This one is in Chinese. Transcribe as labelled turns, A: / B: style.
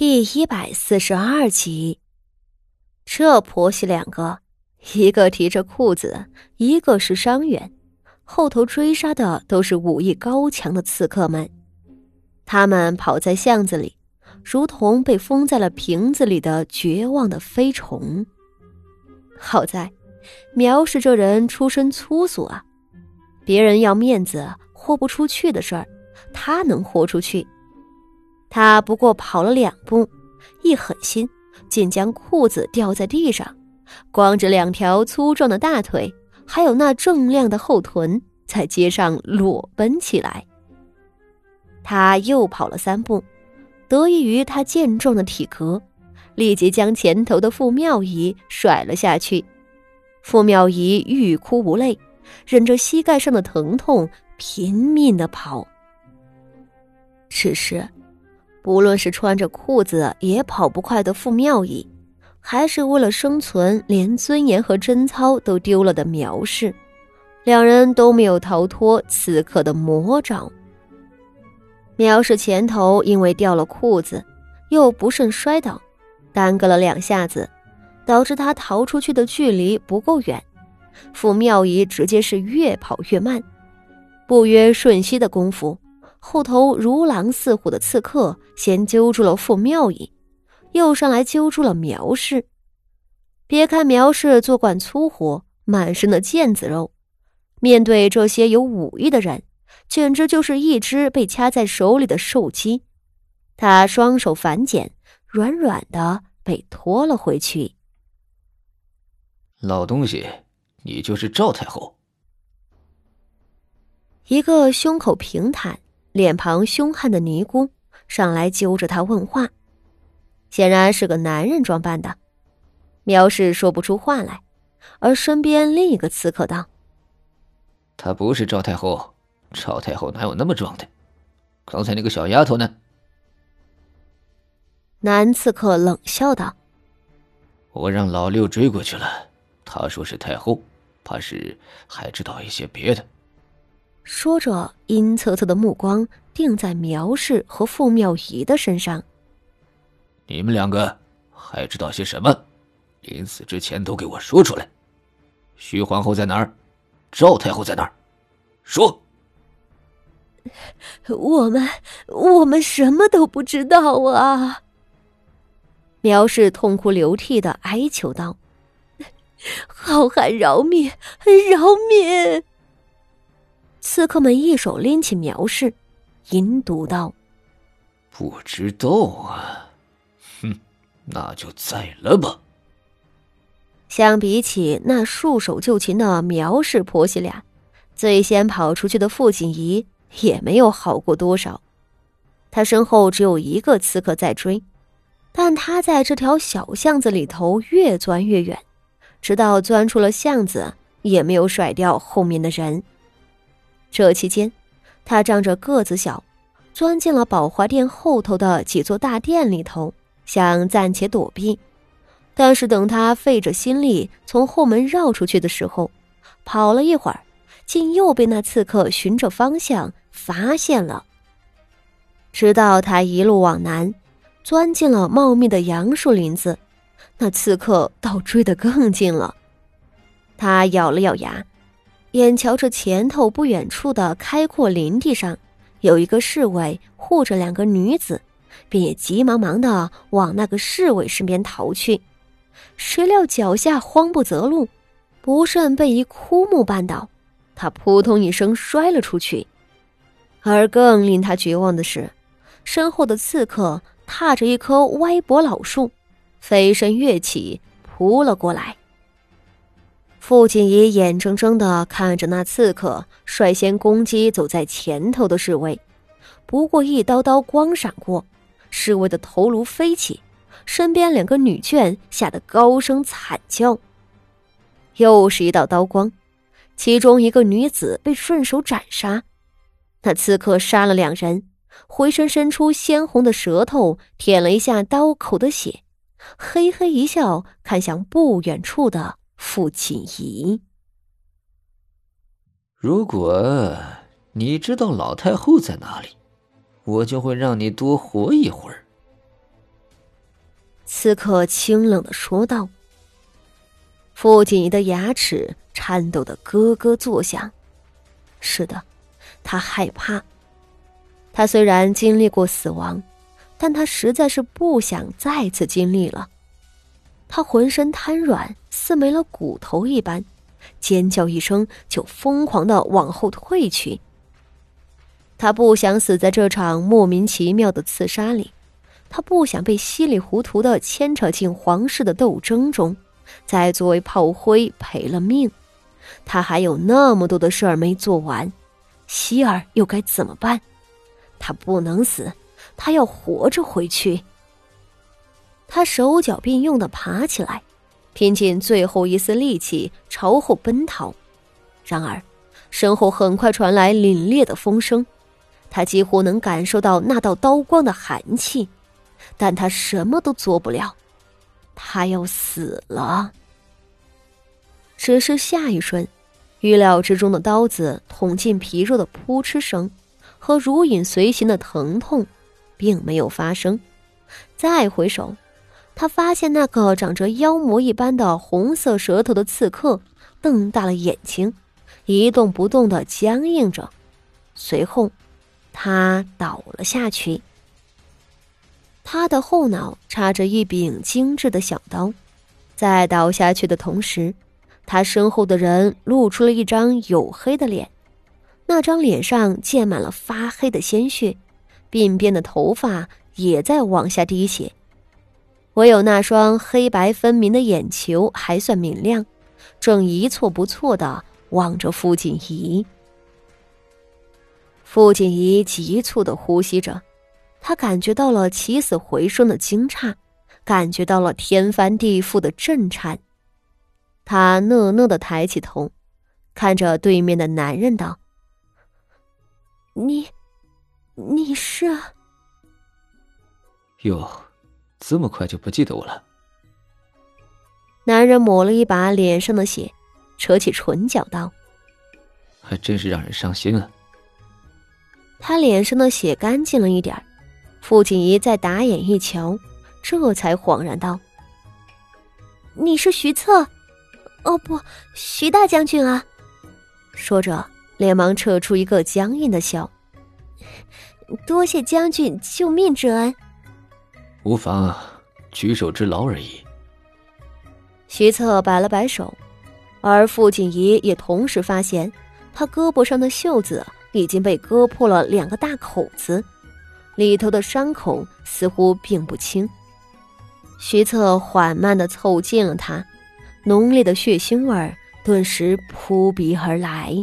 A: 第一百四十二集，这婆媳两个，一个提着裤子，一个是伤员，后头追杀的都是武艺高强的刺客们。他们跑在巷子里，如同被封在了瓶子里的绝望的飞虫。好在，苗氏这人出身粗俗啊，别人要面子豁不出去的事儿，他能豁出去。他不过跑了两步，一狠心，竟将裤子掉在地上，光着两条粗壮的大腿，还有那锃亮的后臀，在街上裸奔起来。他又跑了三步，得益于他健壮的体格，立即将前头的傅妙仪甩了下去。傅妙仪欲哭无泪，忍着膝盖上的疼痛，拼命的跑。只是。不论是穿着裤子也跑不快的傅妙仪，还是为了生存连尊严和贞操都丢了的苗氏，两人都没有逃脱此刻的魔爪。苗氏前头因为掉了裤子，又不慎摔倒，耽搁了两下子，导致他逃出去的距离不够远。傅妙仪直接是越跑越慢，不约瞬息的功夫。后头如狼似虎的刺客先揪住了傅妙仪，又上来揪住了苗氏。别看苗氏做惯粗活，满身的腱子肉，面对这些有武艺的人，简直就是一只被掐在手里的瘦鸡。他双手反剪，软软的被拖了回去。
B: 老东西，你就是赵太后？
A: 一个胸口平坦。脸庞凶悍的尼姑上来揪着他问话，显然是个男人装扮的。苗氏说不出话来，而身边另一个刺客道：“
B: 她不是赵太后，赵太后哪有那么壮的？刚才那个小丫头呢？”
A: 男刺客冷笑道：“
B: 我让老六追过去了，他说是太后，怕是还知道一些别的。”
A: 说着，阴恻恻的目光定在苗氏和傅妙仪的身上。
B: 你们两个还知道些什么？临死之前都给我说出来。徐皇后在哪儿？赵太后在哪儿？说。
A: 我们我们什么都不知道啊！苗氏痛哭流涕的哀求道：“好汉饶命，饶命！”刺客们一手拎起苗氏，阴毒道：“
B: 不知道啊，哼，那就宰了吧。”
A: 相比起那束手就擒的苗氏婆媳俩，最先跑出去的傅锦仪也没有好过多少。他身后只有一个刺客在追，但他在这条小巷子里头越钻越远，直到钻出了巷子，也没有甩掉后面的人。这期间，他仗着个子小，钻进了宝华殿后头的几座大殿里头，想暂且躲避。但是等他费着心力从后门绕出去的时候，跑了一会儿，竟又被那刺客循着方向发现了。直到他一路往南，钻进了茂密的杨树林子，那刺客倒追得更近了。他咬了咬牙。眼瞧着前头不远处的开阔林地上，有一个侍卫护着两个女子，便也急忙忙的往那个侍卫身边逃去。谁料脚下慌不择路，不慎被一枯木绊倒，他扑通一声摔了出去。而更令他绝望的是，身后的刺客踏着一棵歪脖老树，飞身跃起，扑了过来。傅锦仪眼睁睁的看着那刺客率先攻击走在前头的侍卫，不过一刀刀光闪过，侍卫的头颅飞起，身边两个女眷吓得高声惨叫。又是一道刀光，其中一个女子被顺手斩杀。那刺客杀了两人，回身伸出鲜红的舌头舔了一下刀口的血，嘿嘿一笑，看向不远处的。傅锦仪，
B: 如果你知道老太后在哪里，我就会让你多活一会儿。
A: 刺客清冷的说道。傅锦仪的牙齿颤抖的咯咯作响。是的，他害怕。他虽然经历过死亡，但他实在是不想再次经历了。他浑身瘫软，似没了骨头一般，尖叫一声就疯狂的往后退去。他不想死在这场莫名其妙的刺杀里，他不想被稀里糊涂的牵扯进皇室的斗争中，再作为炮灰赔了命。他还有那么多的事儿没做完，希儿又该怎么办？他不能死，他要活着回去。他手脚并用的爬起来，拼尽最后一丝力气朝后奔逃。然而，身后很快传来凛冽的风声。他几乎能感受到那道刀光的寒气，但他什么都做不了，他要死了。只是下一瞬，预料之中的刀子捅进皮肉的扑哧声和如影随形的疼痛，并没有发生。再回首，他发现那个长着妖魔一般的红色舌头的刺客瞪大了眼睛，一动不动的僵硬着，随后。他倒了下去，他的后脑插着一柄精致的小刀，在倒下去的同时，他身后的人露出了一张黝黑的脸，那张脸上溅满了发黑的鲜血，鬓边的头发也在往下滴血，唯有那双黑白分明的眼球还算明亮，正一错不错的望着傅锦仪。傅锦仪急促的呼吸着，他感觉到了起死回生的惊诧，感觉到了天翻地覆的震颤。他讷讷的抬起头，看着对面的男人道：“你，你是？
B: 哟，这么快就不记得我了？”
A: 男人抹了一把脸上的血，扯起唇角道：“
B: 还真是让人伤心啊。”
A: 他脸上的血干净了一点傅锦仪再打眼一瞧，这才恍然道：“你是徐策？哦不，徐大将军啊！”说着，连忙扯出一个僵硬的笑：“多谢将军救命之恩。”“
B: 无妨，举手之劳而已。”
A: 徐策摆了摆手，而傅锦仪也同时发现他胳膊上的袖子。已经被割破了两个大口子，里头的伤口似乎并不轻。徐策缓慢的凑近了他，浓烈的血腥味顿时扑鼻而来。